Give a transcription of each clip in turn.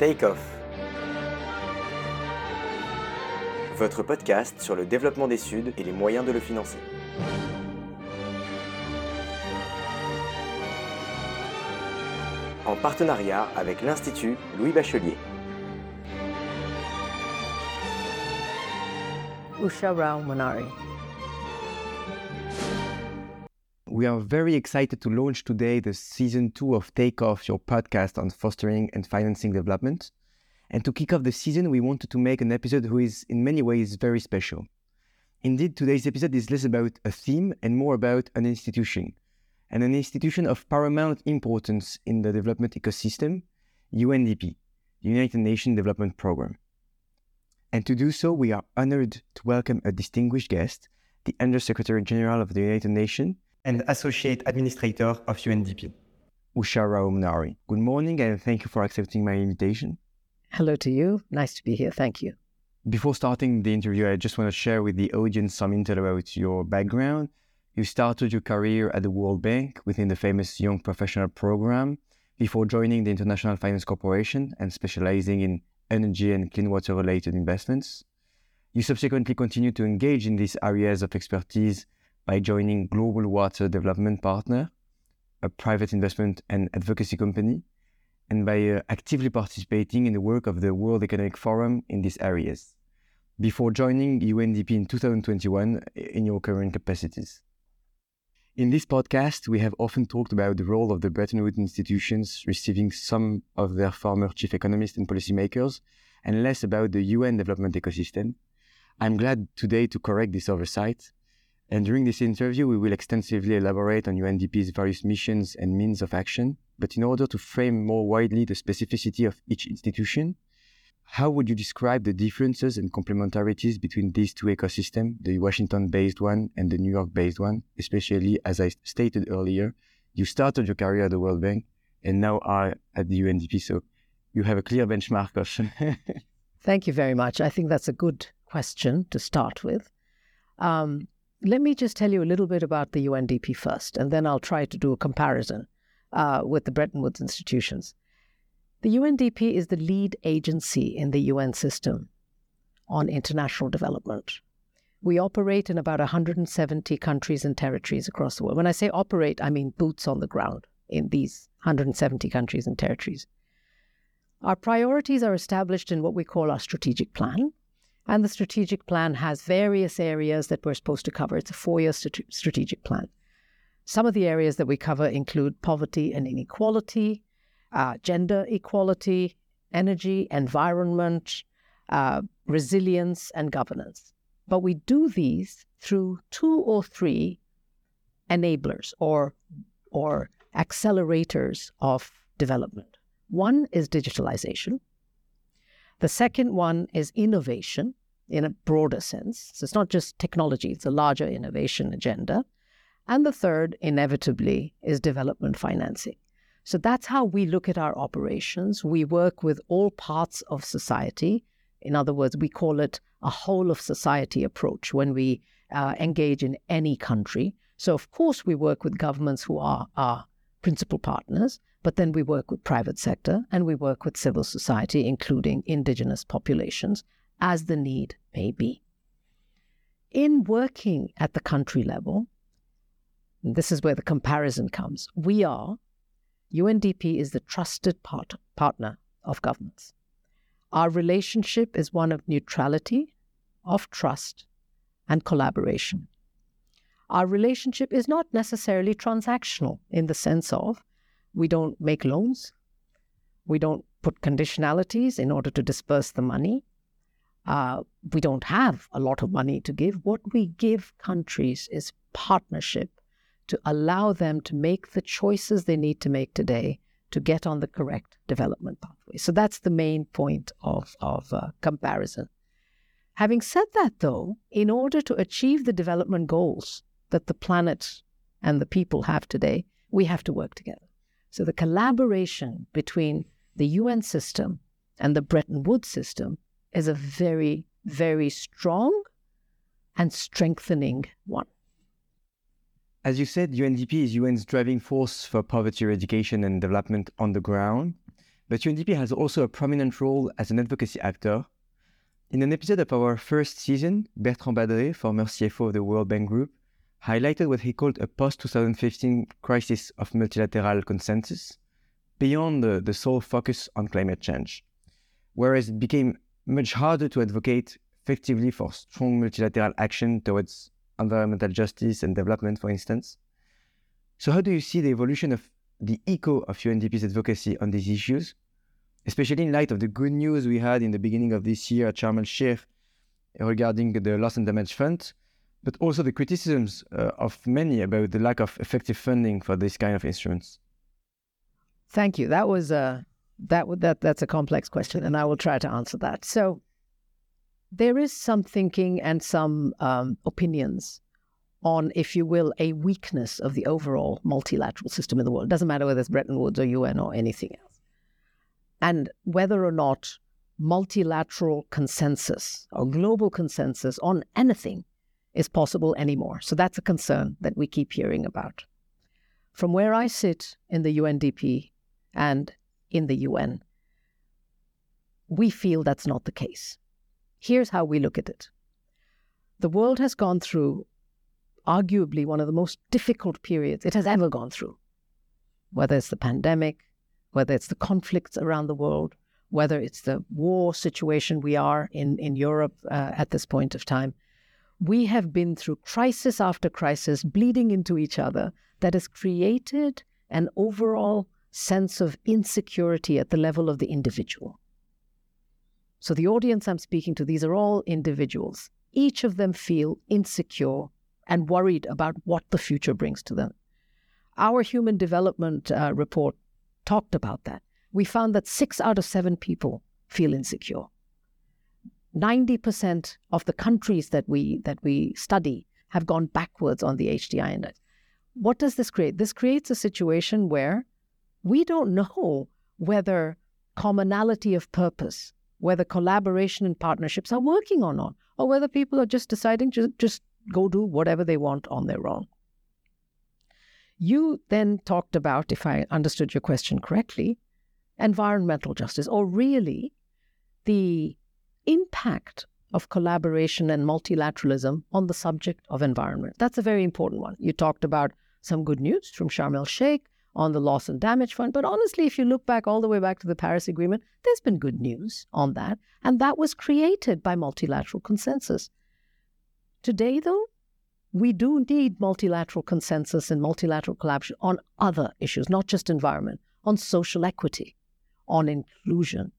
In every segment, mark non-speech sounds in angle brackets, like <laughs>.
Take Off. Votre podcast sur le développement des Suds et les moyens de le financer. En partenariat avec l'Institut Louis Bachelier. Usha Rao Manari. We are very excited to launch today the season two of Take Off, your podcast on fostering and financing development. And to kick off the season, we wanted to make an episode who is in many ways very special. Indeed, today's episode is less about a theme and more about an institution, and an institution of paramount importance in the development ecosystem, UNDP, the United Nations Development Programme. And to do so, we are honored to welcome a distinguished guest, the Undersecretary General of the United Nations, and Associate Administrator of UNDP, Usha Rao Monari. Good morning and thank you for accepting my invitation. Hello to you. Nice to be here. Thank you. Before starting the interview, I just want to share with the audience some intel about your background. You started your career at the World Bank within the famous Young Professional Program before joining the International Finance Corporation and specializing in energy and clean water related investments. You subsequently continued to engage in these areas of expertise by joining Global Water Development Partner, a private investment and advocacy company, and by uh, actively participating in the work of the World Economic Forum in these areas, before joining UNDP in 2021 in your current capacities. In this podcast, we have often talked about the role of the Bretton Woods institutions receiving some of their former chief economists and policymakers, and less about the UN development ecosystem. I'm glad today to correct this oversight and during this interview, we will extensively elaborate on UNDP's various missions and means of action. But in order to frame more widely the specificity of each institution, how would you describe the differences and complementarities between these two ecosystems, the Washington based one and the New York based one, especially as I stated earlier, you started your career at the World Bank and now are at the UNDP. So you have a clear benchmark of. <laughs> Thank you very much. I think that's a good question to start with. Um, let me just tell you a little bit about the UNDP first, and then I'll try to do a comparison uh, with the Bretton Woods institutions. The UNDP is the lead agency in the UN system on international development. We operate in about 170 countries and territories across the world. When I say operate, I mean boots on the ground in these 170 countries and territories. Our priorities are established in what we call our strategic plan, and the strategic plan has various areas that we're supposed to cover. It's a four year st- strategic plan. Some of the areas that we cover include poverty and inequality, uh, gender equality, energy, environment, uh, resilience, and governance. But we do these through two or three enablers or, or accelerators of development. One is digitalization. The second one is innovation in a broader sense. So it's not just technology, it's a larger innovation agenda. And the third, inevitably, is development financing. So that's how we look at our operations. We work with all parts of society. In other words, we call it a whole of society approach when we uh, engage in any country. So, of course, we work with governments who are our principal partners, but then we work with private sector and we work with civil society, including indigenous populations, as the need may be. In working at the country level, this is where the comparison comes. We are, UNDP is the trusted part, partner of governments. Our relationship is one of neutrality, of trust, and collaboration. Our relationship is not necessarily transactional in the sense of we don't make loans. We don't put conditionalities in order to disperse the money. Uh, we don't have a lot of money to give. What we give countries is partnership to allow them to make the choices they need to make today to get on the correct development pathway. So that's the main point of, of uh, comparison. Having said that, though, in order to achieve the development goals that the planet and the people have today, we have to work together. So the collaboration between the UN system and the Bretton Woods system is a very, very strong and strengthening one. As you said, UNDP is UN's driving force for poverty eradication and development on the ground. but UNDP has also a prominent role as an advocacy actor. In an episode of our first season, Bertrand Badré, former CFO of the World Bank Group, highlighted what he called a post 2015 crisis of multilateral consensus beyond the, the sole focus on climate change, whereas it became much harder to advocate effectively for strong multilateral action towards environmental justice and development, for instance. So, how do you see the evolution of the echo of UNDP's advocacy on these issues, especially in light of the good news we had in the beginning of this year at Sharm el Sheikh regarding the loss and damage fund, but also the criticisms uh, of many about the lack of effective funding for this kind of instruments? Thank you. That was a that that that's a complex question, and I will try to answer that. So, there is some thinking and some um, opinions on, if you will, a weakness of the overall multilateral system in the world. It doesn't matter whether it's Bretton Woods or UN or anything else. And whether or not multilateral consensus or global consensus on anything is possible anymore. So that's a concern that we keep hearing about. From where I sit in the UNDP and in the UN, we feel that's not the case. Here's how we look at it the world has gone through arguably one of the most difficult periods it has ever gone through, whether it's the pandemic, whether it's the conflicts around the world, whether it's the war situation we are in in Europe uh, at this point of time. We have been through crisis after crisis, bleeding into each other, that has created an overall sense of insecurity at the level of the individual. So, the audience I'm speaking to, these are all individuals. Each of them feel insecure and worried about what the future brings to them. Our human development uh, report talked about that. We found that six out of seven people feel insecure. 90% of the countries that we, that we study have gone backwards on the HDI index. What does this create? This creates a situation where we don't know whether commonality of purpose, whether collaboration and partnerships are working or not, or whether people are just deciding to just go do whatever they want on their own. You then talked about, if I understood your question correctly, environmental justice, or really the impact of collaboration and multilateralism on the subject of environment. That's a very important one. You talked about some good news from Sharm el Sheikh on the loss and damage fund. But honestly, if you look back all the way back to the Paris Agreement, there's been good news on that. And that was created by multilateral consensus. Today, though, we do need multilateral consensus and multilateral collaboration on other issues, not just environment, on social equity, on inclusion,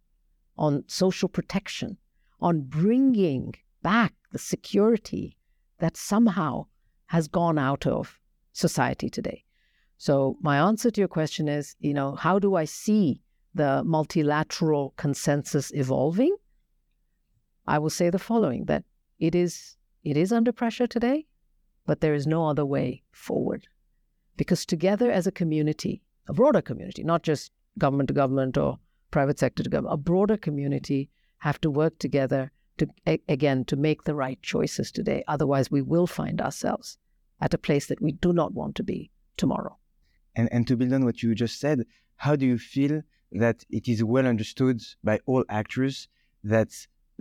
on social protection, on bringing back the security that somehow has gone out of society today. So, my answer to your question is you know, how do I see the multilateral consensus evolving? I will say the following that it is it is under pressure today, but there is no other way forward. Because together as a community, a broader community, not just government to government or private sector to government, a broader community have to work together to, again, to make the right choices today. Otherwise, we will find ourselves at a place that we do not want to be tomorrow. And, and to build on what you just said, how do you feel that it is well understood by all actors that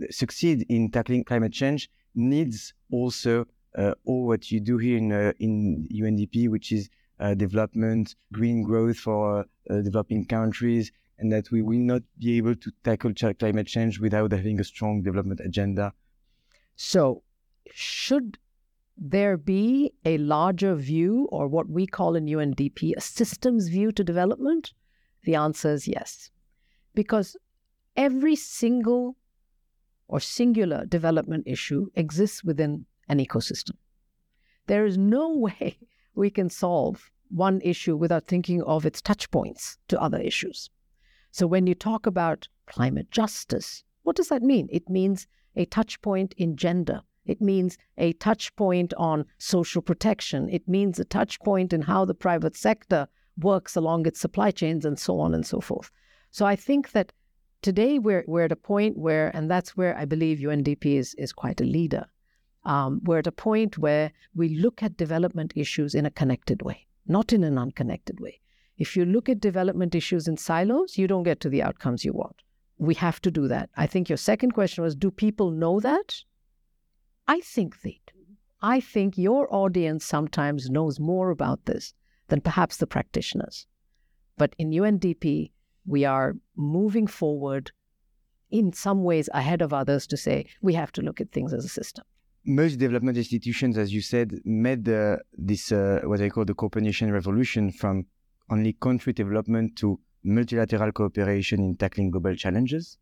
succeed in tackling climate change needs also uh, all what you do here in uh, in UNDP, which is uh, development, green growth for uh, developing countries, and that we will not be able to tackle climate change without having a strong development agenda. So, should there be a larger view, or what we call in UNDP a systems view to development? The answer is yes, because every single or singular development issue exists within an ecosystem. There is no <laughs> way we can solve one issue without thinking of its touch points to other issues. So when you talk about climate justice, what does that mean? It means a touch point in gender. It means a touch point on social protection. It means a touch point in how the private sector works along its supply chains and so on and so forth. So I think that today we're, we're at a point where, and that's where I believe UNDP is, is quite a leader. Um, we're at a point where we look at development issues in a connected way, not in an unconnected way. If you look at development issues in silos, you don't get to the outcomes you want. We have to do that. I think your second question was do people know that? I think they do. I think your audience sometimes knows more about this than perhaps the practitioners. But in UNDP, we are moving forward in some ways ahead of others to say we have to look at things as a system. Most development institutions, as you said, made uh, this uh, what I call the cooperation revolution from only country development to multilateral cooperation in tackling global challenges.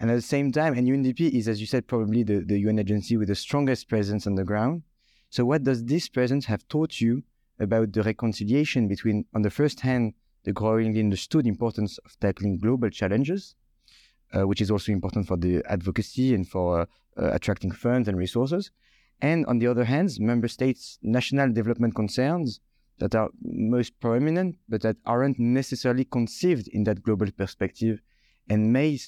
And at the same time, and UNDP is, as you said, probably the, the UN agency with the strongest presence on the ground. So, what does this presence have taught you about the reconciliation between, on the first hand, the growingly understood importance of tackling global challenges, uh, which is also important for the advocacy and for uh, uh, attracting funds and resources, and on the other hand, member states' national development concerns that are most prominent, but that aren't necessarily conceived in that global perspective and may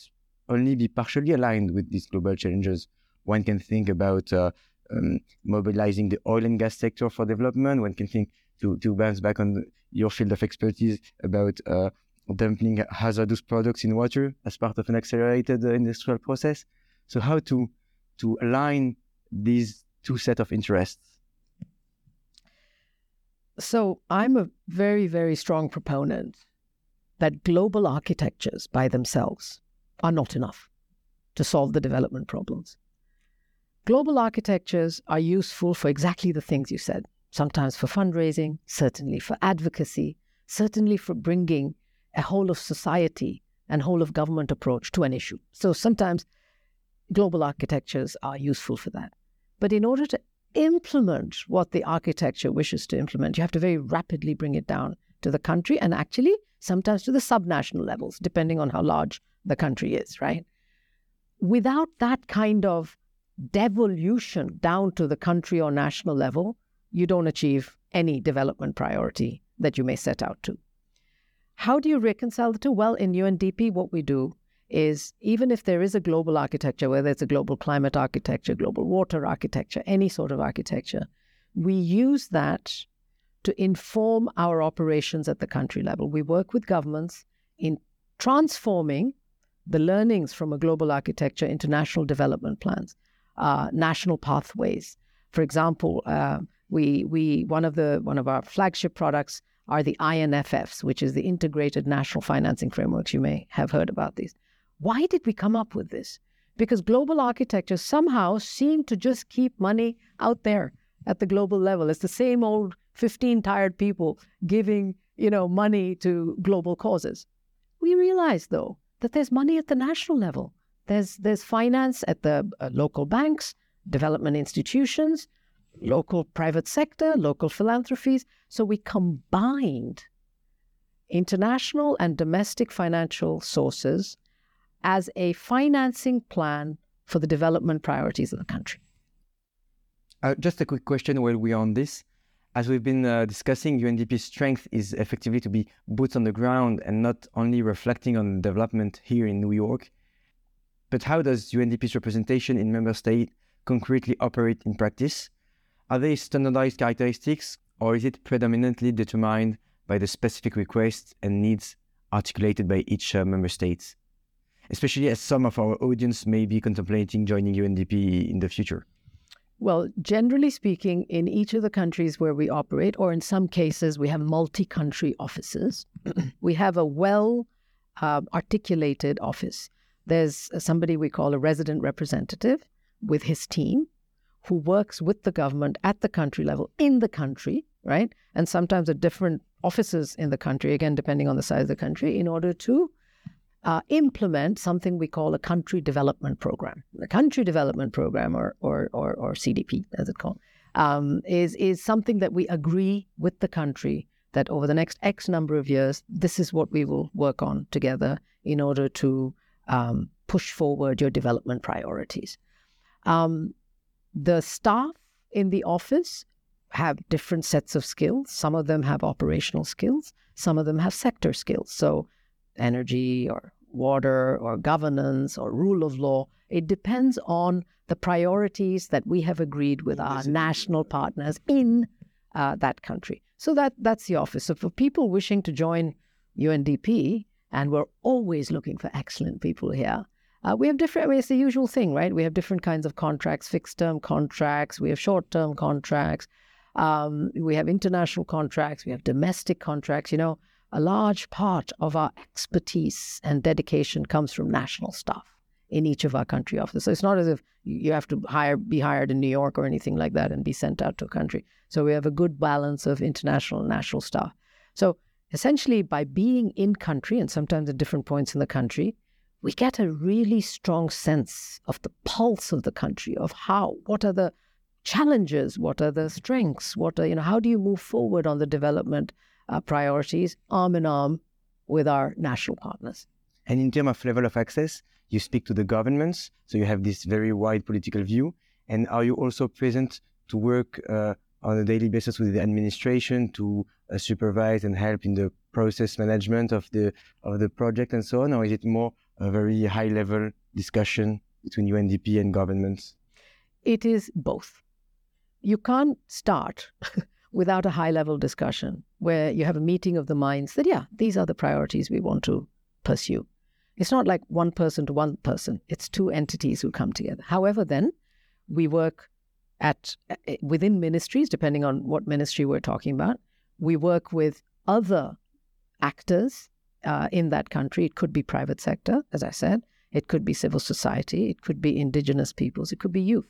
only be partially aligned with these global challenges. One can think about uh, um, mobilizing the oil and gas sector for development. One can think to, to bounce back on your field of expertise about uh, dumping hazardous products in water as part of an accelerated uh, industrial process. So how to to align these two set of interests? So I'm a very, very strong proponent that global architectures by themselves are not enough to solve the development problems. Global architectures are useful for exactly the things you said, sometimes for fundraising, certainly for advocacy, certainly for bringing a whole of society and whole of government approach to an issue. So sometimes global architectures are useful for that. But in order to implement what the architecture wishes to implement, you have to very rapidly bring it down to the country and actually sometimes to the subnational levels, depending on how large the country is, right? Without that kind of devolution down to the country or national level, you don't achieve any development priority that you may set out to. How do you reconcile the two? Well, in UNDP, what we do is even if there is a global architecture, whether it's a global climate architecture, global water architecture, any sort of architecture, we use that to inform our operations at the country level. We work with governments in transforming the learnings from a global architecture into national development plans, uh, national pathways. For example, uh, we we one of the one of our flagship products are the INFFs, which is the Integrated National Financing Frameworks. You may have heard about these. Why did we come up with this? Because global architecture somehow seemed to just keep money out there at the global level. It's the same old 15 tired people giving, you know, money to global causes. We realize though that there's money at the national level. There's there's finance at the uh, local banks, development institutions, local private sector, local philanthropies. So we combined international and domestic financial sources as a financing plan for the development priorities of the country. Uh, just a quick question while we're on this. As we've been uh, discussing, UNDP's strength is effectively to be boots on the ground and not only reflecting on development here in New York. But how does UNDP's representation in member state concretely operate in practice? Are they standardized characteristics or is it predominantly determined by the specific requests and needs articulated by each uh, member state? Especially as some of our audience may be contemplating joining UNDP in the future? Well, generally speaking, in each of the countries where we operate, or in some cases, we have multi country offices, <clears throat> we have a well uh, articulated office. There's somebody we call a resident representative with his team who works with the government at the country level in the country, right? And sometimes at different offices in the country, again, depending on the size of the country, in order to uh, implement something we call a country development program. The country development program, or or or, or CDP, as it's called, um, is is something that we agree with the country that over the next X number of years, this is what we will work on together in order to um, push forward your development priorities. Um, the staff in the office have different sets of skills. Some of them have operational skills. Some of them have sector skills. So energy or water or governance or rule of law. It depends on the priorities that we have agreed with our national partners in uh, that country. So that that's the office. So for people wishing to join UNDP, and we're always looking for excellent people here. Uh, we have different. I mean, it's the usual thing, right? We have different kinds of contracts: fixed-term contracts, we have short-term contracts, um, we have international contracts, we have domestic contracts. You know, a large part of our expertise and dedication comes from national staff in each of our country offices. So it's not as if you have to hire, be hired in New York or anything like that and be sent out to a country. So we have a good balance of international and national staff. So essentially, by being in country and sometimes at different points in the country, we get a really strong sense of the pulse of the country, of how, what are the challenges, what are the strengths, what are, you know, how do you move forward on the development uh, priorities arm in arm with our national partners. And in terms of level of access, you speak to the governments, so you have this very wide political view. And are you also present to work uh, on a daily basis with the administration to uh, supervise and help in the process management of the of the project and so on, or is it more a very high level discussion between UNDP and governments? It is both. You can't start <laughs> without a high level discussion where you have a meeting of the minds that, yeah, these are the priorities we want to pursue. It's not like one person to one person, it's two entities who come together. However, then we work at eh, within ministries, depending on what ministry we're talking about. We work with other actors uh, in that country. It could be private sector, as I said. It could be civil society. It could be indigenous peoples. It could be youth.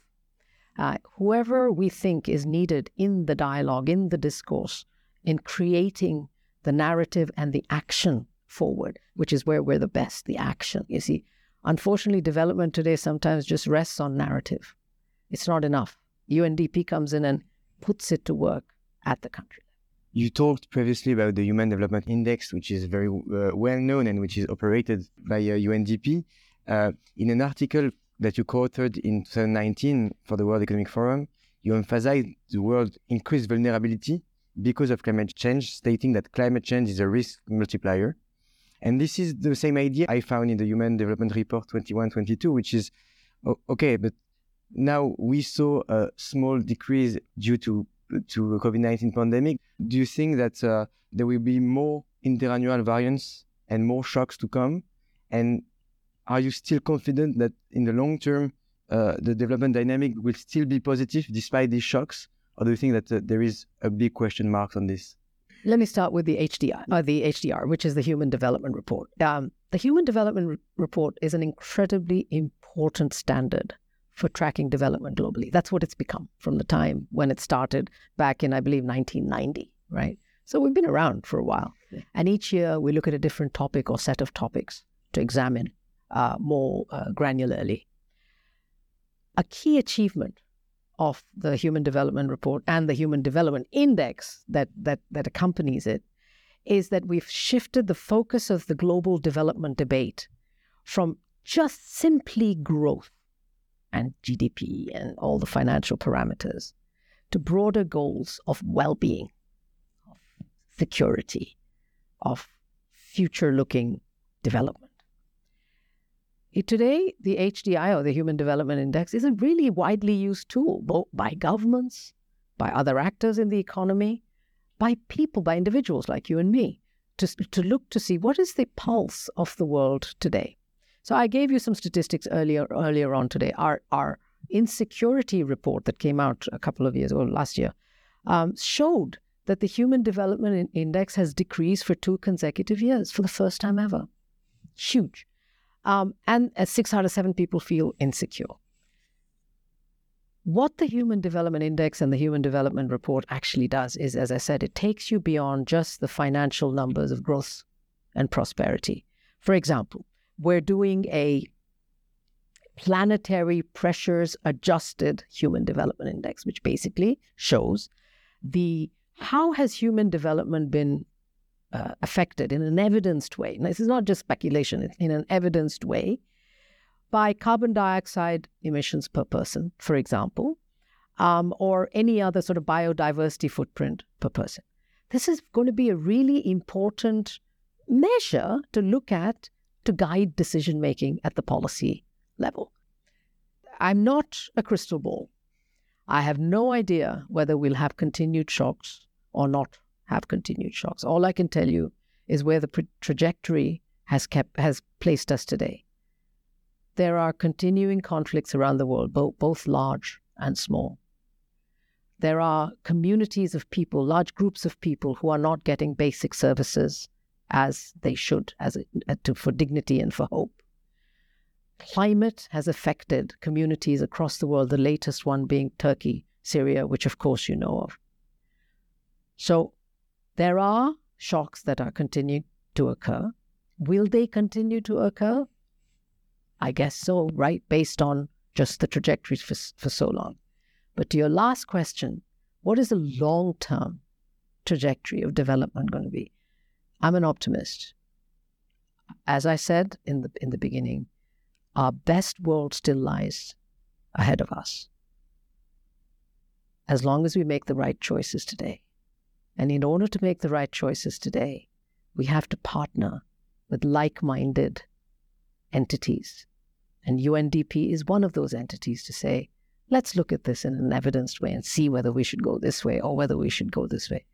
Uh, whoever we think is needed in the dialogue, in the discourse, in creating the narrative and the action forward, which is where we're the best, the action. You see, unfortunately, development today sometimes just rests on narrative. It's not enough. UNDP comes in and puts it to work at the country. Level. You talked previously about the Human Development Index, which is very uh, well known and which is operated by uh, UNDP. Uh, in an article that you co-authored in 2019 for the World Economic Forum, you emphasized the world's increased vulnerability because of climate change, stating that climate change is a risk multiplier. And this is the same idea I found in the Human Development Report 2122, which is okay, but now we saw a small decrease due to to the COVID-19 pandemic. Do you think that uh, there will be more interannual variants and more shocks to come? And are you still confident that in the long term, uh, the development dynamic will still be positive despite these shocks? Or do you think that uh, there is a big question mark on this? Let me start with the HDR, uh, the HDR, which is the Human Development Report. Um, the Human Development Re- Report is an incredibly important standard for tracking development globally. That's what it's become from the time when it started back in, I believe, 1990, right? So we've been around for a while. And each year we look at a different topic or set of topics to examine uh, more uh, granularly. A key achievement of the Human Development Report and the Human Development Index that, that, that accompanies it is that we've shifted the focus of the global development debate from just simply growth and GDP and all the financial parameters to broader goals of well being, of security, of future looking development. Today, the HDI or the Human Development Index is a really widely used tool both by governments, by other actors in the economy, by people, by individuals like you and me, to, to look to see what is the pulse of the world today. So I gave you some statistics earlier earlier on today. Our our insecurity report that came out a couple of years ago, last year, um, showed that the Human Development Index has decreased for two consecutive years for the first time ever. Huge. Um, and uh, six out of seven people feel insecure. What the Human Development Index and the Human Development Report actually does is, as I said, it takes you beyond just the financial numbers of growth and prosperity. For example, we're doing a planetary pressures adjusted human development index which basically shows the how has human development been uh, affected in an evidenced way. Now, this is not just speculation, it's in an evidenced way by carbon dioxide emissions per person, for example, um, or any other sort of biodiversity footprint per person. This is going to be a really important measure to look at to guide decision making at the policy level. I'm not a crystal ball. I have no idea whether we'll have continued shocks or not have continued shocks. All I can tell you is where the pre- trajectory has kept has placed us today. There are continuing conflicts around the world, both, both large and small. There are communities of people, large groups of people who are not getting basic services as they should, as it, uh, to, for dignity and for hope. Climate has affected communities across the world, the latest one being Turkey, Syria, which of course you know of. So there are shocks that are continuing to occur. Will they continue to occur? I guess so, right? Based on just the trajectories for, for so long. But to your last question, what is the long term trajectory of development going to be? I'm an optimist. As I said in the, in the beginning, our best world still lies ahead of us. As long as we make the right choices today. And in order to make the right choices today, we have to partner with like minded entities. And UNDP is one of those entities to say, let's look at this in an evidenced way and see whether we should go this way or whether we should go this way.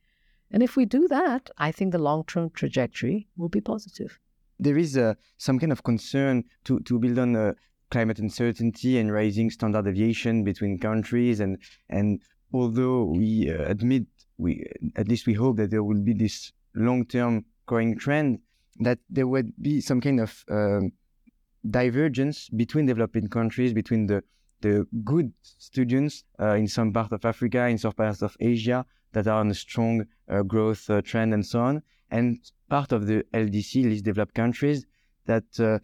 And if we do that, I think the long term trajectory will be positive there is uh, some kind of concern to, to build on uh, climate uncertainty and rising standard deviation between countries. And, and although we uh, admit, we at least we hope that there will be this long-term growing trend, that there would be some kind of um, divergence between developing countries, between the the good students uh, in some part of Africa, in some parts of Asia that are on a strong uh, growth uh, trend and so on, and part of the LDC, least developed countries, that uh,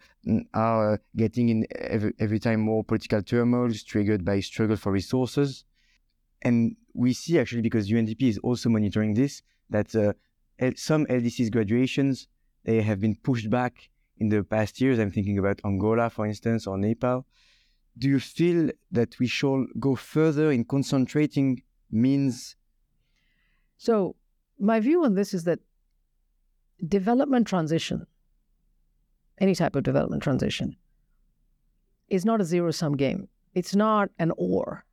are getting in every, every time more political turmoil triggered by struggle for resources. And we see actually, because UNDP is also monitoring this, that uh, some LDC's graduations, they have been pushed back in the past years. I'm thinking about Angola, for instance, or Nepal. Do you feel that we shall go further in concentrating means? So, my view on this is that development transition, any type of development transition, is not a zero sum game. It's not an or.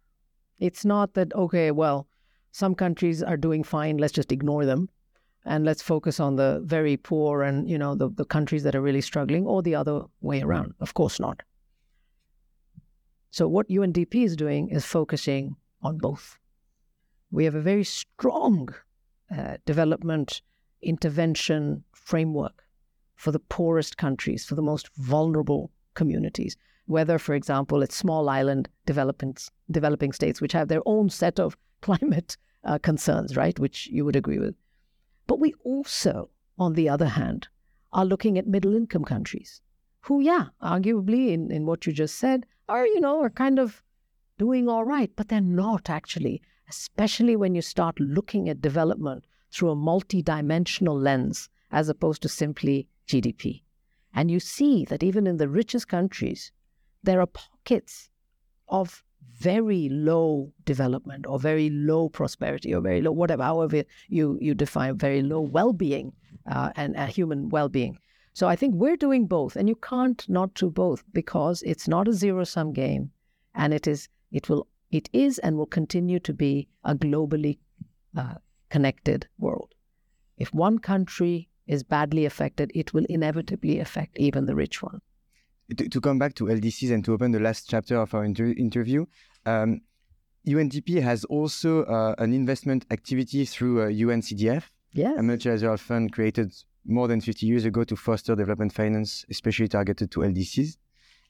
It's not that, okay, well, some countries are doing fine, let's just ignore them and let's focus on the very poor and, you know, the, the countries that are really struggling or the other way around. Of course not. So what UNDP is doing is focusing on both. We have a very strong uh, development intervention framework for the poorest countries, for the most vulnerable communities. Whether, for example, it's small island developing, developing states, which have their own set of <laughs> climate uh, concerns, right, which you would agree with. But we also, on the other hand, are looking at middle income countries who, yeah, arguably, in, in what you just said, are, you know, are kind of doing all right, but they're not actually, especially when you start looking at development through a multi-dimensional lens as opposed to simply GDP. And you see that even in the richest countries, there are pockets of very low development or very low prosperity or very low, whatever, however you, you define very low well being uh, and uh, human well being. So I think we're doing both, and you can't not do both because it's not a zero sum game, and it is it will it is and will continue to be a globally uh, connected world. If one country is badly affected, it will inevitably affect even the rich one. To, to come back to LDCs and to open the last chapter of our inter- interview, um, UNDP has also uh, an investment activity through uh, UNCDF, yes. a multilateral fund created more than 50 years ago to foster development finance, especially targeted to LDCs,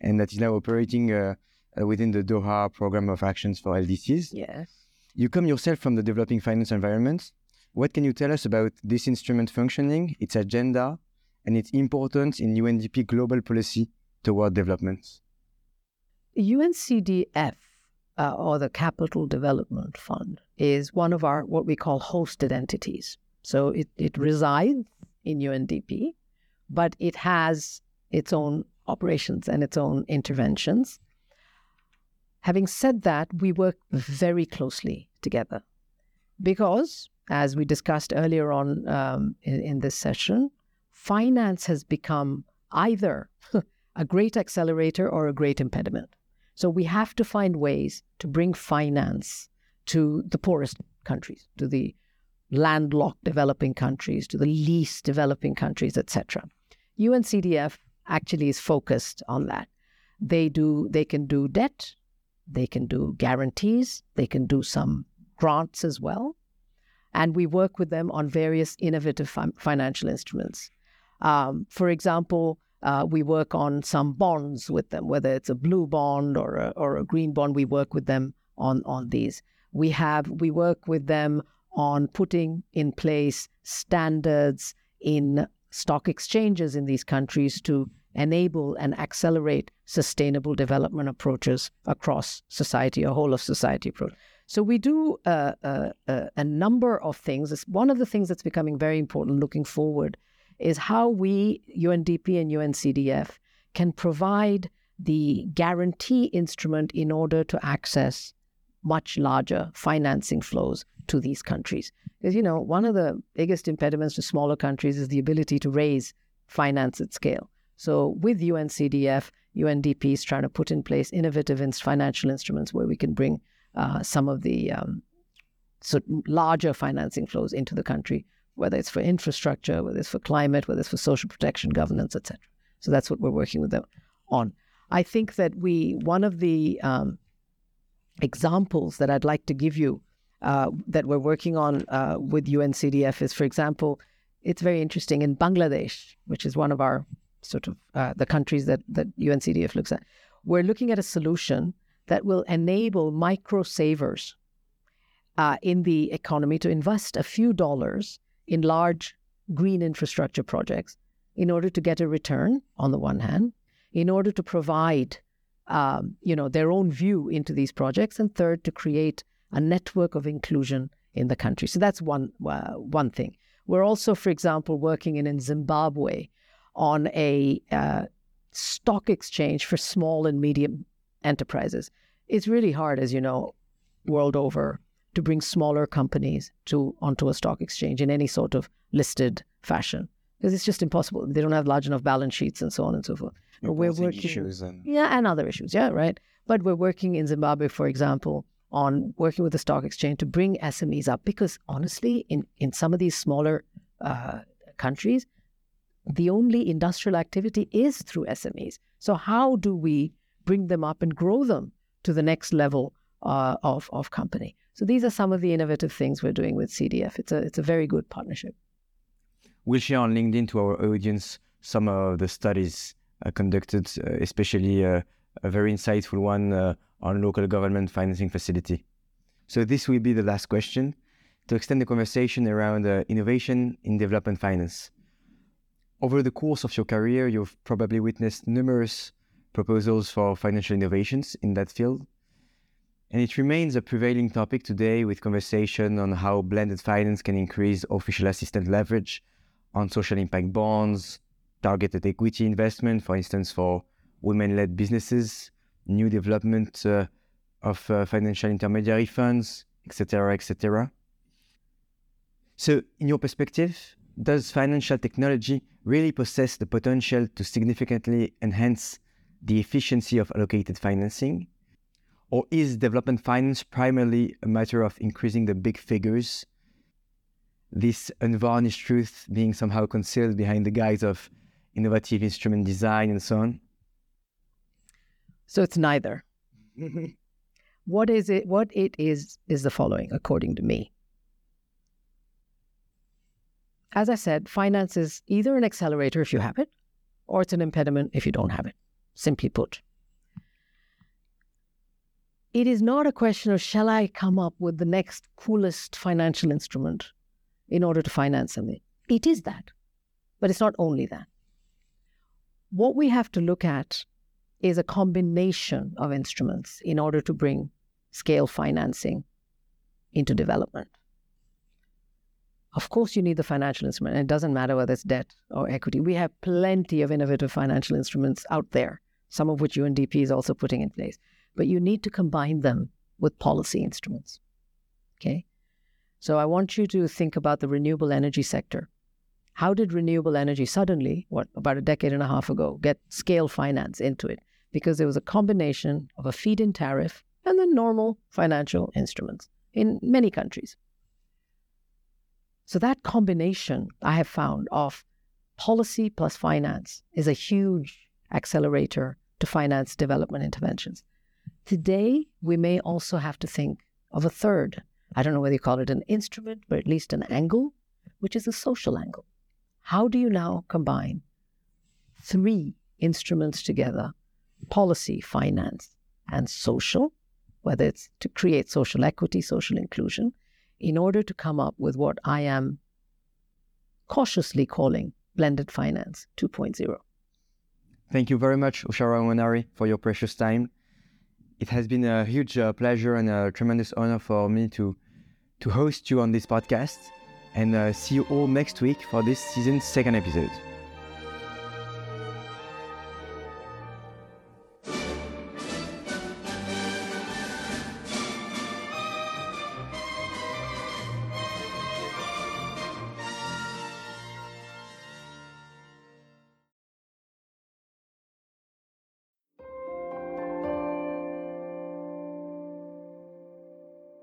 and that is now operating uh, uh, within the Doha Program of Actions for LDCs. Yes. You come yourself from the developing finance environment. What can you tell us about this instrument functioning, its agenda, and its importance in UNDP global policy toward development? UNCDF, uh, or the Capital Development Fund, is one of our what we call hosted entities. So it, it resides in UNDP, but it has its own operations and its own interventions. Having said that, we work very closely together because, as we discussed earlier on um, in, in this session, finance has become either <laughs> a great accelerator or a great impediment. So we have to find ways to bring finance to the poorest countries, to the landlocked developing countries, to the least developing countries, etc. UNCDF actually is focused on that. They do they can do debt, they can do guarantees, they can do some grants as well. And we work with them on various innovative fi- financial instruments. Um, for example, uh, we work on some bonds with them, whether it's a blue bond or a, or a green bond. We work with them on on these. We have we work with them on putting in place standards in stock exchanges in these countries to enable and accelerate sustainable development approaches across society, a whole of society approach. So we do uh, uh, uh, a number of things. It's One of the things that's becoming very important looking forward is how we, UNDP and UNCDF, can provide the guarantee instrument in order to access much larger financing flows to these countries. Because, you know, one of the biggest impediments to smaller countries is the ability to raise finance at scale. So, with UNCDF, UNDP is trying to put in place innovative financial instruments where we can bring uh, some of the um, so larger financing flows into the country, whether it's for infrastructure, whether it's for climate, whether it's for social protection, governance, etc. So that's what we're working with them on. I think that we one of the um, examples that I'd like to give you uh, that we're working on uh, with UNCDF is, for example, it's very interesting in Bangladesh, which is one of our sort of uh, the countries that that UNCDF looks at. We're looking at a solution that will enable micro savers uh, in the economy to invest a few dollars in large green infrastructure projects in order to get a return on the one hand, in order to provide um, you know, their own view into these projects, and third, to create a network of inclusion in the country. So that's one uh, one thing. We're also, for example, working in, in Zimbabwe on a uh, stock exchange for small and medium enterprises. It's really hard, as you know, world over, to bring smaller companies to onto a stock exchange in any sort of listed fashion because it's just impossible. They don't have large enough balance sheets and so on and so forth. But we're working, issues and... yeah, and other issues, yeah, right. But we're working in Zimbabwe, for example, on working with the stock exchange to bring SMEs up because honestly, in in some of these smaller uh, countries, the only industrial activity is through SMEs. So how do we bring them up and grow them to the next level uh, of of company? So these are some of the innovative things we're doing with CDF. It's a it's a very good partnership. We'll share on LinkedIn to our audience some of the studies uh, conducted, uh, especially uh, a very insightful one on local government financing facility. So this will be the last question to extend the conversation around innovation in development finance. Over the course of your career, you've probably witnessed numerous proposals for financial innovations in that field. And it remains a prevailing topic today with conversation on how blended finance can increase official assistant leverage on social impact bonds, targeted equity investment, for instance, for women led businesses, new development uh, of uh, financial intermediary funds, etc., etc. So, in your perspective, does financial technology really possess the potential to significantly enhance the efficiency of allocated financing? Or is development finance primarily a matter of increasing the big figures, this unvarnished truth being somehow concealed behind the guise of innovative instrument design and so on? So it's neither. <laughs> what is it? What it is is the following, according to me. As I said, finance is either an accelerator if you have it, or it's an impediment if you don't have it. Simply put, it is not a question of shall I come up with the next coolest financial instrument in order to finance something. It is that, but it's not only that. What we have to look at is a combination of instruments in order to bring scale financing into development. Of course, you need the financial instrument, and it doesn't matter whether it's debt or equity. We have plenty of innovative financial instruments out there, some of which UNDP is also putting in place. But you need to combine them with policy instruments. Okay? So I want you to think about the renewable energy sector. How did renewable energy suddenly, what, about a decade and a half ago, get scale finance into it? Because there was a combination of a feed in tariff and the normal financial instruments. in many countries. So, that combination I have found of policy plus finance is a huge accelerator to finance development interventions. Today, we may also have to think of a third. I don't know whether you call it an instrument, but at least an angle, which is a social angle. How do you now combine three instruments together policy, finance, and social, whether it's to create social equity, social inclusion, in order to come up with what I am cautiously calling blended finance 2.0. Thank you very much, Usha Rao-Monari, for your precious time. It has been a huge uh, pleasure and a tremendous honor for me to, to host you on this podcast. And uh, see you all next week for this season's second episode.